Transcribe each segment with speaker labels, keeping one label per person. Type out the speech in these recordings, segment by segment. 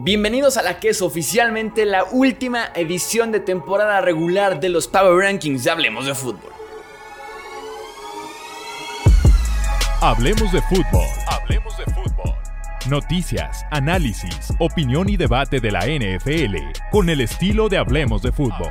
Speaker 1: Bienvenidos a la que es oficialmente la última edición de temporada regular de los Power Rankings de Hablemos de Fútbol.
Speaker 2: Hablemos de fútbol. Hablemos de fútbol. Noticias, análisis, opinión y debate de la NFL con el estilo de Hablemos de fútbol.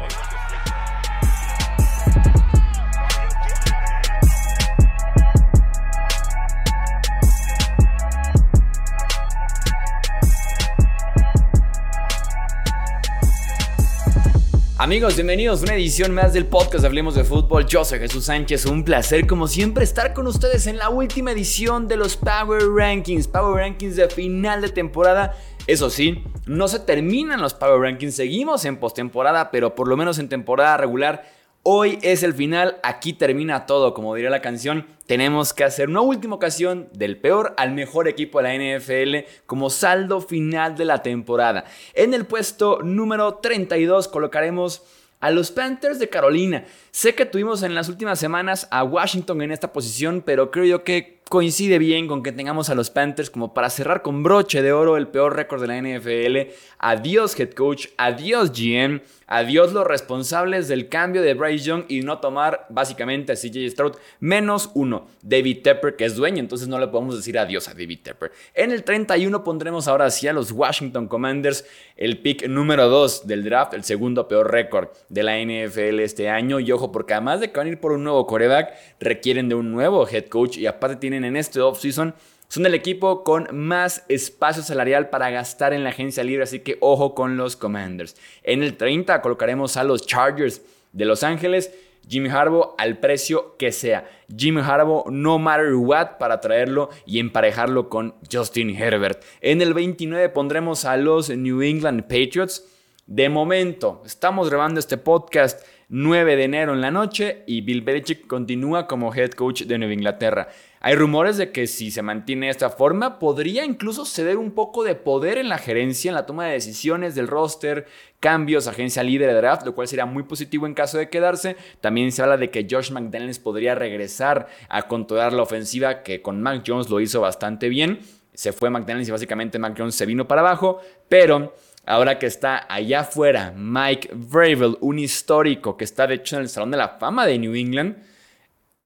Speaker 1: Amigos, bienvenidos a una edición más del podcast Hablemos de Fútbol. Yo soy Jesús Sánchez, un placer como siempre estar con ustedes en la última edición de los Power Rankings, Power Rankings de final de temporada. Eso sí, no se terminan los Power Rankings, seguimos en postemporada, pero por lo menos en temporada regular Hoy es el final, aquí termina todo, como diría la canción. Tenemos que hacer una última ocasión del peor al mejor equipo de la NFL como saldo final de la temporada. En el puesto número 32 colocaremos a los Panthers de Carolina. Sé que tuvimos en las últimas semanas a Washington en esta posición, pero creo yo que coincide bien con que tengamos a los Panthers como para cerrar con broche de oro el peor récord de la NFL. Adiós head coach, adiós GM, adiós los responsables del cambio de Bryce Young y no tomar básicamente a CJ Stroud menos uno. David Tepper que es dueño, entonces no le podemos decir adiós a David Tepper. En el 31 pondremos ahora sí a los Washington Commanders, el pick número 2 del draft, el segundo peor récord de la NFL este año. Y ojo, porque además de que van a ir por un nuevo coreback, requieren de un nuevo head coach y aparte tienen en este offseason son el equipo con más espacio salarial para gastar en la agencia libre, así que ojo con los Commanders. En el 30 colocaremos a los Chargers de Los Ángeles. Jimmy Harbaugh al precio que sea. Jimmy Harbaugh no matter what para traerlo y emparejarlo con Justin Herbert. En el 29 pondremos a los New England Patriots. De momento, estamos grabando este podcast 9 de enero en la noche y Bill Belichick continúa como head coach de Nueva Inglaterra. Hay rumores de que si se mantiene esta forma, podría incluso ceder un poco de poder en la gerencia, en la toma de decisiones del roster, cambios, agencia líder de draft, lo cual sería muy positivo en caso de quedarse. También se habla de que Josh McDaniels podría regresar a controlar la ofensiva, que con Mac Jones lo hizo bastante bien. Se fue McDaniels y básicamente Mac Jones se vino para abajo, pero Ahora que está allá afuera, Mike Vrabel, un histórico que está de hecho en el Salón de la Fama de New England.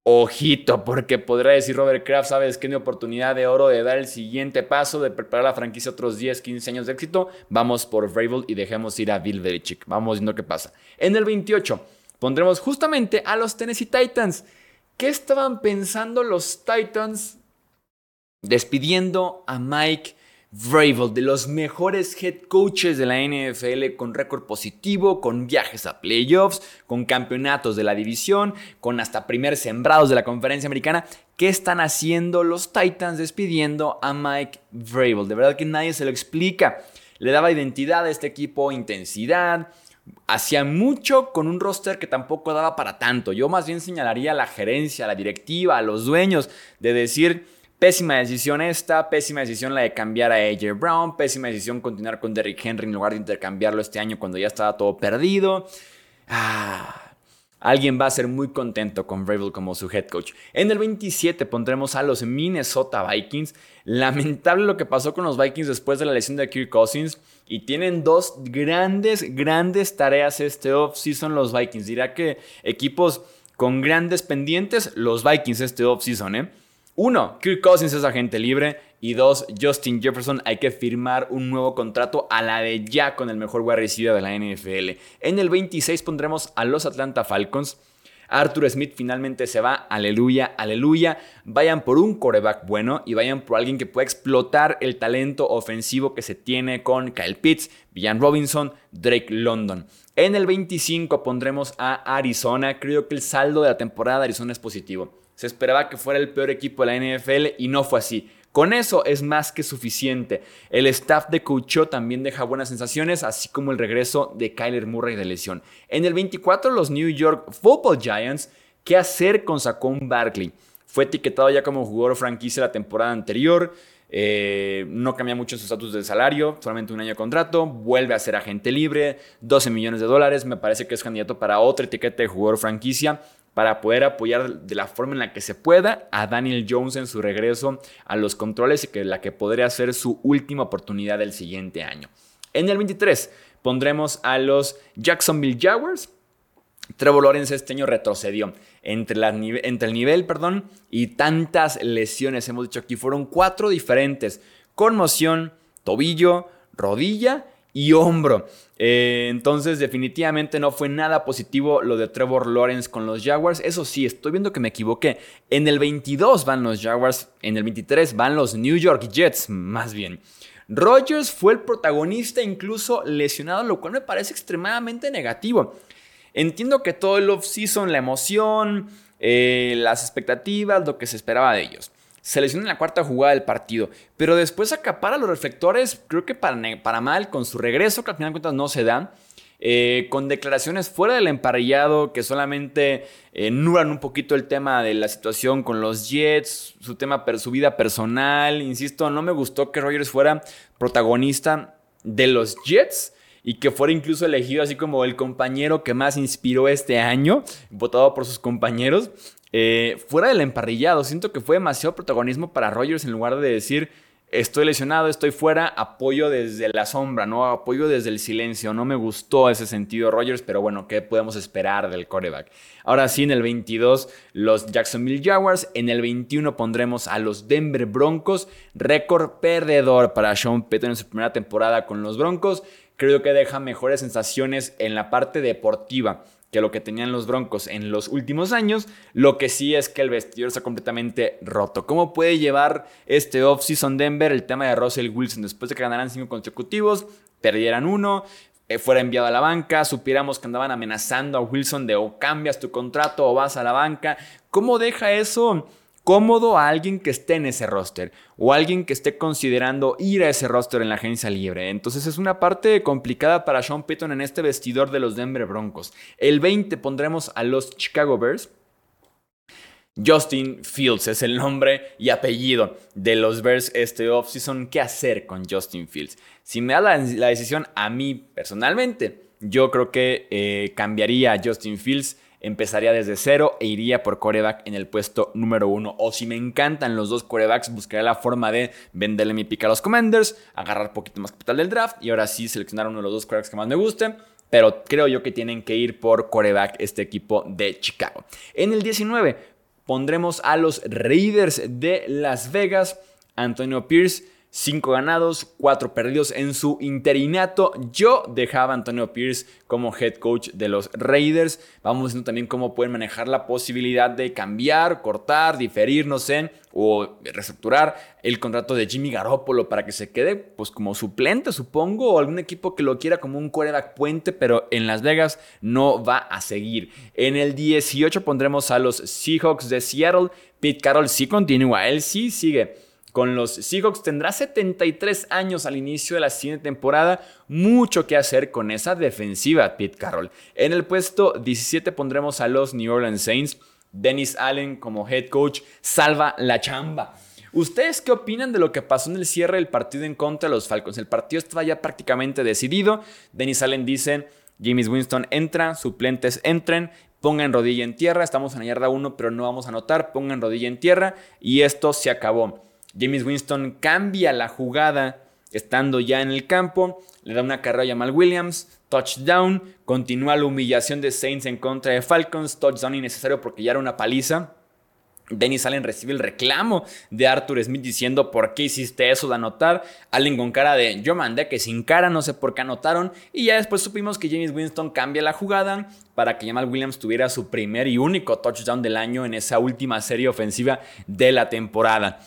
Speaker 1: Ojito, porque podrá decir Robert Kraft, sabes que es mi oportunidad de oro de dar el siguiente paso, de preparar la franquicia otros 10, 15 años de éxito. Vamos por Vrabel y dejemos ir a Bill Belichick. Vamos viendo qué pasa. En el 28 pondremos justamente a los Tennessee Titans. ¿Qué estaban pensando los Titans despidiendo a Mike Vrabel, de los mejores head coaches de la NFL con récord positivo, con viajes a playoffs, con campeonatos de la división, con hasta primer sembrados de la conferencia americana. ¿Qué están haciendo los Titans despidiendo a Mike Vrabel? De verdad que nadie se lo explica. Le daba identidad a este equipo, intensidad, hacía mucho con un roster que tampoco daba para tanto. Yo más bien señalaría a la gerencia, a la directiva, a los dueños, de decir Pésima decisión esta, pésima decisión la de cambiar a AJ Brown, pésima decisión continuar con Derrick Henry en lugar de intercambiarlo este año cuando ya estaba todo perdido. Ah, alguien va a ser muy contento con Vrabel como su head coach. En el 27 pondremos a los Minnesota Vikings. Lamentable lo que pasó con los Vikings después de la lesión de Kirk Cousins. Y tienen dos grandes, grandes tareas este offseason los Vikings. Dirá que equipos con grandes pendientes, los Vikings este offseason, ¿eh? Uno, Kirk Cousins es agente libre. Y dos, Justin Jefferson hay que firmar un nuevo contrato a la de ya con el mejor wide receiver de la NFL. En el 26 pondremos a los Atlanta Falcons. Arthur Smith finalmente se va, aleluya, aleluya. Vayan por un coreback bueno y vayan por alguien que pueda explotar el talento ofensivo que se tiene con Kyle Pitts, Villan Robinson, Drake London. En el 25 pondremos a Arizona. Creo que el saldo de la temporada de Arizona es positivo. Se esperaba que fuera el peor equipo de la NFL y no fue así. Con eso es más que suficiente. El staff de Coachó también deja buenas sensaciones, así como el regreso de Kyler Murray de lesión. En el 24, los New York Football Giants, ¿qué hacer con Saquon Barkley? Fue etiquetado ya como jugador franquicia la temporada anterior. Eh, no cambia mucho su estatus de salario, solamente un año de contrato, vuelve a ser agente libre, 12 millones de dólares, me parece que es candidato para otra etiqueta de jugador franquicia para poder apoyar de la forma en la que se pueda a Daniel Jones en su regreso a los controles y que la que podría ser su última oportunidad del siguiente año. En el 23 pondremos a los Jacksonville Jaguars. Trevor Lawrence este año retrocedió entre, entre el nivel perdón, y tantas lesiones. Hemos dicho aquí, fueron cuatro diferentes. Conmoción, tobillo, rodilla y hombro. Eh, entonces definitivamente no fue nada positivo lo de Trevor Lawrence con los Jaguars. Eso sí, estoy viendo que me equivoqué. En el 22 van los Jaguars, en el 23 van los New York Jets, más bien. Rodgers fue el protagonista incluso lesionado, lo cual me parece extremadamente negativo. Entiendo que todo el off-season, la emoción, eh, las expectativas, lo que se esperaba de ellos se lesiona en la cuarta jugada del partido, pero después acapara los reflectores, creo que para, para mal, con su regreso, que al final de cuentas no se da, eh, con declaraciones fuera del emparrillado que solamente eh, un poquito el tema de la situación con los Jets, su tema, su vida personal, insisto, no me gustó que Rogers fuera protagonista de los Jets y que fuera incluso elegido así como el compañero que más inspiró este año, votado por sus compañeros. Eh, fuera del emparrillado, siento que fue demasiado protagonismo para Rogers en lugar de decir estoy lesionado, estoy fuera, apoyo desde la sombra, ¿no? Apoyo desde el silencio. No me gustó ese sentido Rogers, pero bueno, ¿qué podemos esperar del coreback? Ahora sí, en el 22, los Jacksonville Jaguars. En el 21 pondremos a los Denver Broncos. Récord perdedor para Sean Payton en su primera temporada con los Broncos. Creo que deja mejores sensaciones en la parte deportiva que lo que tenían los Broncos en los últimos años. Lo que sí es que el vestidor está completamente roto. ¿Cómo puede llevar este off-season Denver el tema de Russell Wilson después de que ganaran cinco consecutivos, perdieran uno? Eh, fuera enviado a la banca, supiéramos que andaban amenazando a Wilson de o cambias tu contrato o vas a la banca. ¿Cómo deja eso cómodo a alguien que esté en ese roster o alguien que esté considerando ir a ese roster en la agencia libre. Entonces es una parte complicada para Sean Payton en este vestidor de los Denver Broncos. El 20 pondremos a los Chicago Bears. Justin Fields es el nombre y apellido de los Bears este offseason. ¿Qué hacer con Justin Fields? Si me da la, decisión a mí personalmente, yo creo que eh, cambiaría a Justin Fields empezaría desde cero e iría por coreback en el puesto número uno. O si me encantan los dos corebacks, buscaré la forma de venderle mi pick a los Commanders, agarrar poquito más capital del draft y ahora sí seleccionar uno de los dos corebacks que más me gusten. Pero creo yo que tienen que ir por coreback este equipo de Chicago. En el 19 pondremos a los Raiders de Las Vegas, Antonio Pierce 5 ganados, 4 perdidos en su interinato. Yo dejaba a Antonio Pierce como head coach de los Raiders. Vamos viendo también cómo pueden manejar la posibilidad de cambiar, cortar, diferir, no sé, o reestructurar el contrato de Jimmy Garoppolo para que se quede pues como suplente, supongo, o algún equipo que lo quiera como un quarterback puente, pero en Las Vegas no va a seguir. En el 18 pondremos a los Seahawks de Seattle. Pete Carroll sí continúa, él sí sigue con los Seahawks. Tendrá 73 años al inicio de la siguiente temporada. Mucho que hacer con esa defensiva, Pete Carroll. En el puesto 17 pondremos a los New Orleans Saints. Dennis Allen como head coach salva la chamba. ¿Ustedes qué opinan de lo que pasó en el cierre del partido en contra de los Falcons? El partido estaba ya prácticamente decidido. Dennis Allen dice, James Winston entra, suplentes entren, pongan rodilla en tierra, estamos en la yarda 1 pero no vamos a anotar, pongan rodilla en tierra y esto se acabó. James Winston cambia la jugada estando ya en el campo, le da una carrera a Jamal Williams, touchdown, continúa la humillación de Saints en contra de Falcons, touchdown innecesario porque ya era una paliza. Dennis Allen recibe el reclamo de Arthur Smith diciendo por qué hiciste eso de anotar. Allen con cara de yo mandé que sin cara, no sé por qué anotaron. Y ya después supimos que James Winston cambia la jugada para que Jamal Williams tuviera su primer y único touchdown del año en esa última serie ofensiva de la temporada.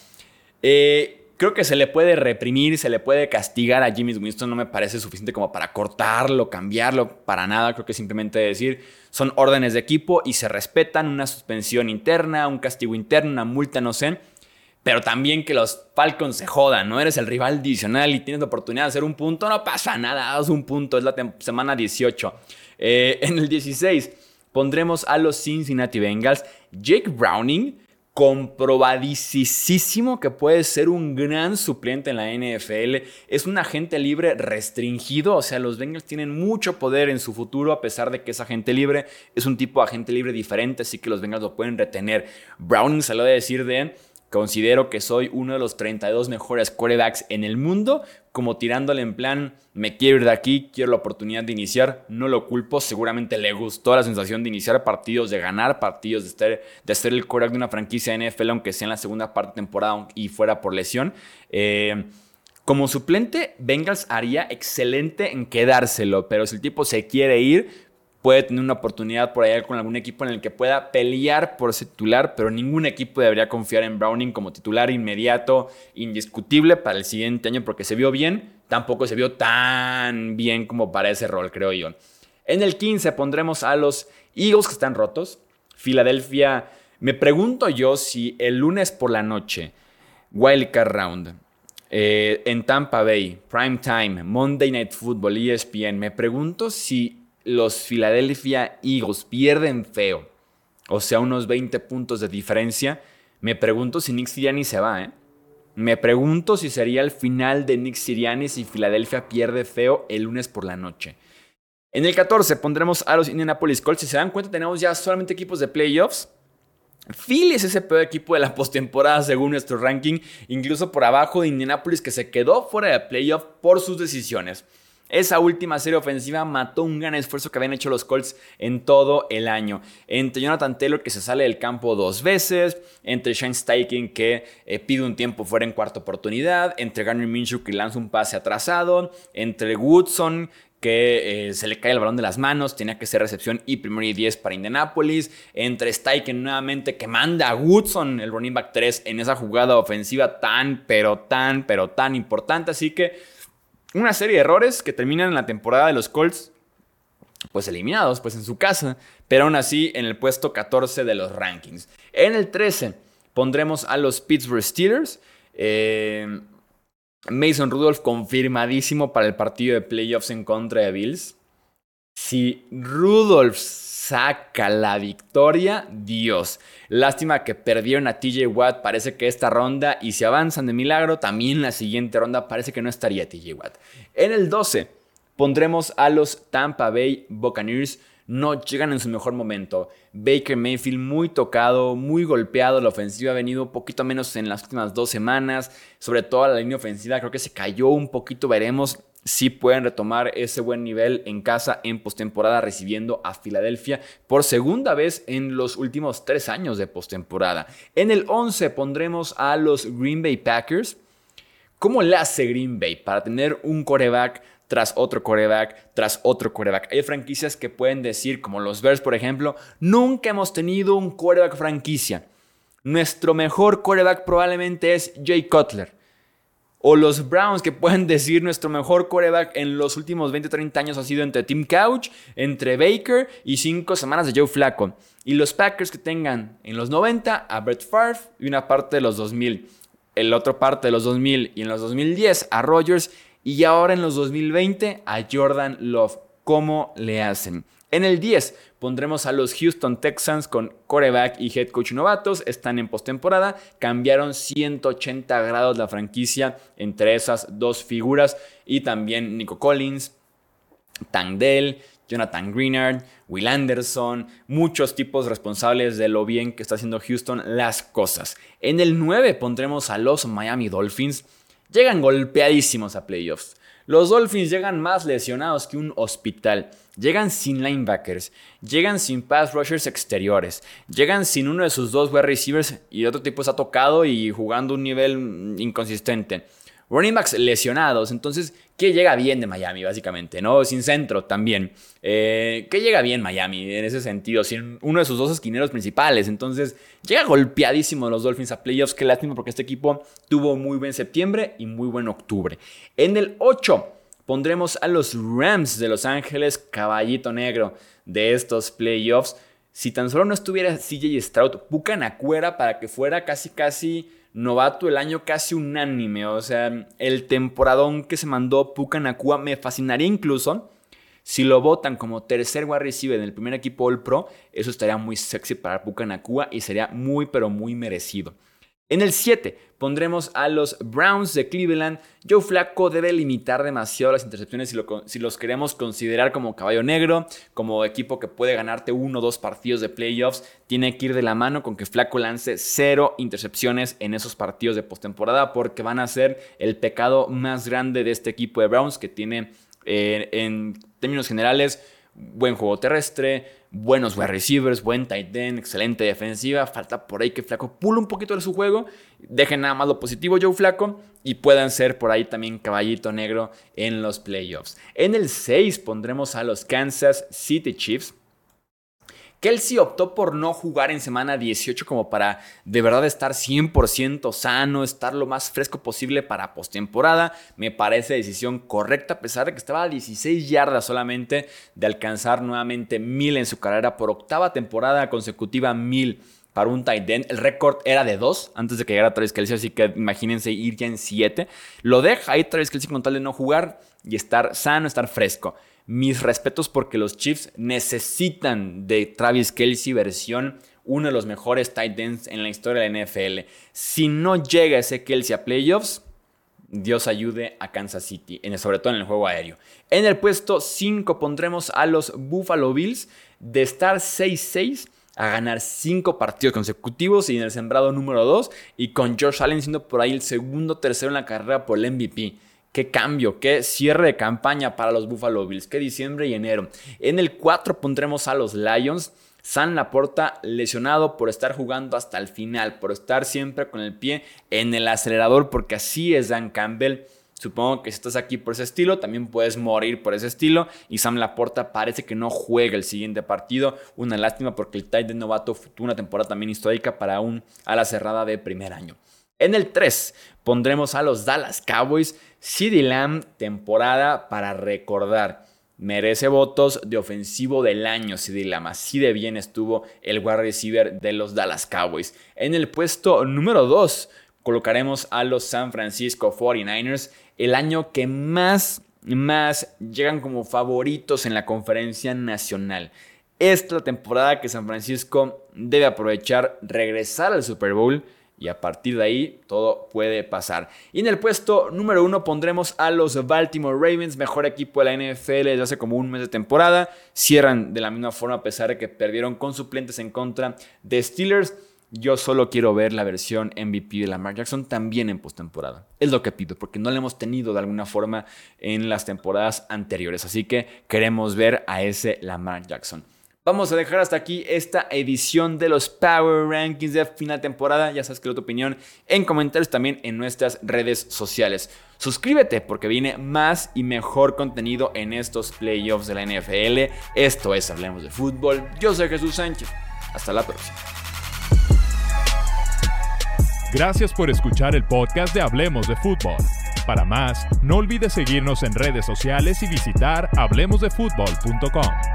Speaker 1: Eh, creo que se le puede reprimir, se le puede castigar a Jimmy Winston, no me parece suficiente como para cortarlo, cambiarlo, para nada, creo que simplemente decir, son órdenes de equipo y se respetan, una suspensión interna, un castigo interno, una multa, no sé, pero también que los Falcons se jodan, ¿no? Eres el rival divisional y tienes la oportunidad de hacer un punto, no pasa nada, haz un punto, es la semana 18. Eh, en el 16 pondremos a los Cincinnati Bengals, Jake Browning, comprobadísimo que puede ser un gran suplente en la NFL. Es un agente libre restringido, o sea, los Bengals tienen mucho poder en su futuro a pesar de que es agente libre. Es un tipo de agente libre diferente, así que los Bengals lo pueden retener. Browning salió a decir de Considero que soy uno de los 32 mejores quarterbacks en el mundo, como tirándole en plan, me quiero ir de aquí, quiero la oportunidad de iniciar, no lo culpo, seguramente le gustó la sensación de iniciar partidos, de ganar partidos, de, de ser el quarterback de una franquicia de NFL, aunque sea en la segunda parte de temporada y fuera por lesión. Eh, como suplente, Bengals haría excelente en quedárselo, pero si el tipo se quiere ir, puede tener una oportunidad por ahí con algún equipo en el que pueda pelear por ser titular, pero ningún equipo debería confiar en Browning como titular inmediato, indiscutible para el siguiente año porque se vio bien, tampoco se vio tan bien como para ese rol, creo yo. En el 15 pondremos a los Eagles que están rotos. Filadelfia, me pregunto yo si el lunes por la noche, Wildcard Round, eh, en Tampa Bay, Prime Time, Monday Night Football, ESPN, me pregunto si los Philadelphia Eagles pierden feo, o sea, unos 20 puntos de diferencia, me pregunto si Nick Sirianni se va, ¿eh? Me pregunto si sería el final de Nick Sirianni si Filadelfia pierde feo el lunes por la noche. En el 14 pondremos a los Indianapolis Colts. Si se dan cuenta, tenemos ya solamente equipos de playoffs. Philly es ese peor equipo de la postemporada según nuestro ranking, incluso por abajo de Indianapolis que se quedó fuera de playoff por sus decisiones. Esa última serie ofensiva mató un gran esfuerzo que habían hecho los Colts en todo el año. Entre Jonathan Taylor que se sale del campo dos veces, entre Shane Steichen que eh, pide un tiempo fuera en cuarta oportunidad, entre Garner Minshew que lanza un pase atrasado, entre Woodson que eh, se le cae el balón de las manos, tenía que ser recepción y primero y 10 para Indianapolis. Entre Steichen nuevamente que manda a Woodson, el running back 3, en esa jugada ofensiva tan, pero tan, pero tan importante. Así que una serie de errores que terminan en la temporada de los Colts, pues eliminados, pues en su casa, pero aún así en el puesto 14 de los rankings. En el 13 pondremos a los Pittsburgh Steelers. Eh, Mason Rudolph confirmadísimo para el partido de playoffs en contra de Bills. Si Rudolph saca la victoria, Dios. Lástima que perdieron a TJ Watt, parece que esta ronda, y si avanzan de milagro, también la siguiente ronda parece que no estaría TJ Watt. En el 12 pondremos a los Tampa Bay Buccaneers. No llegan en su mejor momento. Baker Mayfield muy tocado, muy golpeado. La ofensiva ha venido un poquito menos en las últimas dos semanas. Sobre todo la línea ofensiva creo que se cayó un poquito. Veremos si pueden retomar ese buen nivel en casa en postemporada recibiendo a Filadelfia por segunda vez en los últimos tres años de postemporada. En el 11 pondremos a los Green Bay Packers. ¿Cómo le hace Green Bay para tener un coreback tras otro coreback, tras otro coreback? Hay franquicias que pueden decir, como los Bears, por ejemplo, nunca hemos tenido un coreback franquicia. Nuestro mejor coreback probablemente es Jay Cutler. O los Browns que pueden decir nuestro mejor coreback en los últimos 20 o 30 años ha sido entre Tim Couch, entre Baker y 5 semanas de Joe Flacco. Y los Packers que tengan en los 90 a Brett Favre y una parte de los 2000. El otro parte de los 2000 y en los 2010 a Rodgers. Y ahora en los 2020 a Jordan Love. ¿Cómo le hacen? En el 10 pondremos a los Houston Texans con coreback y head coach novatos. Están en postemporada. Cambiaron 180 grados la franquicia entre esas dos figuras. Y también Nico Collins, Tangdell, Jonathan Greenard, Will Anderson, muchos tipos responsables de lo bien que está haciendo Houston las cosas. En el 9 pondremos a los Miami Dolphins. Llegan golpeadísimos a playoffs. Los Dolphins llegan más lesionados que un hospital. Llegan sin linebackers, llegan sin pass rushers exteriores, llegan sin uno de sus dos wide receivers y otro tipo está tocado y jugando un nivel inconsistente. Running backs lesionados, entonces, ¿qué llega bien de Miami, básicamente? ¿No? Sin centro también. Eh, ¿Qué llega bien Miami en ese sentido? Sin uno de sus dos esquineros principales. Entonces, llega golpeadísimo los Dolphins a playoffs. Qué lástima porque este equipo tuvo muy buen septiembre y muy buen octubre. En el 8 pondremos a los Rams de Los Ángeles, caballito negro de estos playoffs. Si tan solo no estuviera CJ Stroud, Pucanacuera para que fuera casi casi novato el año casi unánime. O sea, el temporadón que se mandó Pucanacua me fascinaría incluso. Si lo votan como tercer wide receiver en el primer equipo All Pro, eso estaría muy sexy para Pucanacua y sería muy pero muy merecido. En el 7 pondremos a los Browns de Cleveland. Joe Flacco debe limitar demasiado las intercepciones si, los queremos considerar como caballo negro, como equipo que puede ganarte uno o dos partidos de playoffs. Tiene que ir de la mano con que Flacco lance cero intercepciones en esos partidos de postemporada porque van a ser el pecado más grande de este equipo de Browns que tiene eh, en términos generales buen juego terrestre, buenos wide receivers, buen tight end, excelente defensiva. Falta por ahí que Flaco pule un poquito de su juego. Dejen nada más lo positivo Joe Flaco y puedan ser por ahí también caballito negro en los playoffs. En el 6 pondremos a los Kansas City Chiefs. Kelsey optó por no jugar en semana 18 como para de verdad estar 100% sano, estar lo más fresco posible para postemporada. Me parece decisión correcta a pesar de que estaba a 16 yardas solamente de alcanzar nuevamente 1000 en su carrera por octava temporada consecutiva 1000 para un tight end. El récord era de 2 antes de que llegara Travis Kelsey, así que imagínense ir ya en 7. Lo deja ahí Travis Kelsey con tal de no jugar y estar sano, estar fresco mis respetos porque los Chiefs necesitan de Travis Kelsey versión uno de los mejores tight ends en la historia de la NFL. Si no llega ese Kelsey a playoffs, Dios ayude a Kansas City, sobre todo en el juego aéreo. En el puesto 5 pondremos a los Buffalo Bills de estar 6-6 a ganar 5 partidos consecutivos y en el sembrado número 2 y con Josh Allen siendo por ahí el segundo tercero en la carrera por el MVP. Qué cambio, qué cierre de campaña para los Buffalo Bills, qué diciembre y enero. En el 4 pondremos a los Lions. San Laporta lesionado por estar jugando hasta el final, por estar siempre con el pie en el acelerador, porque así es Dan Campbell. Supongo que si estás aquí por ese estilo, también puedes morir por ese estilo. Y Sam Laporta parece que no juega el siguiente partido. Una lástima porque el tight de novato tuvo una temporada también histórica para un ala cerrada de primer año. En el 3 pondremos a los Dallas Cowboys. CD Lamb, temporada para recordar. Merece votos de ofensivo del año CD Lamb. Así de bien estuvo el wide receiver de los Dallas Cowboys. En el puesto número 2 colocaremos a los San Francisco 49ers. El año que más, más llegan como favoritos en la conferencia nacional. Esta temporada que San Francisco debe aprovechar, regresar al Super Bowl y a partir de ahí todo puede pasar. Y en el puesto número uno pondremos a los Baltimore Ravens, mejor equipo de la NFL desde hace como un mes de temporada. Cierran de la misma forma a pesar de que perdieron con suplentes en contra de Steelers. Yo solo quiero ver la versión MVP de Lamar Jackson también en postemporada. Es lo que pido, porque no la hemos tenido de alguna forma en las temporadas anteriores. Así que queremos ver a ese Lamar Jackson. Vamos a dejar hasta aquí esta edición de los Power Rankings de final temporada. Ya sabes que tu opinión en comentarios también en nuestras redes sociales. Suscríbete porque viene más y mejor contenido en estos playoffs de la NFL. Esto es Hablemos de Fútbol. Yo soy Jesús Sánchez. Hasta la próxima.
Speaker 2: Gracias por escuchar el podcast de Hablemos de Fútbol. Para más, no olvides seguirnos en redes sociales y visitar hablemosdefutbol.com.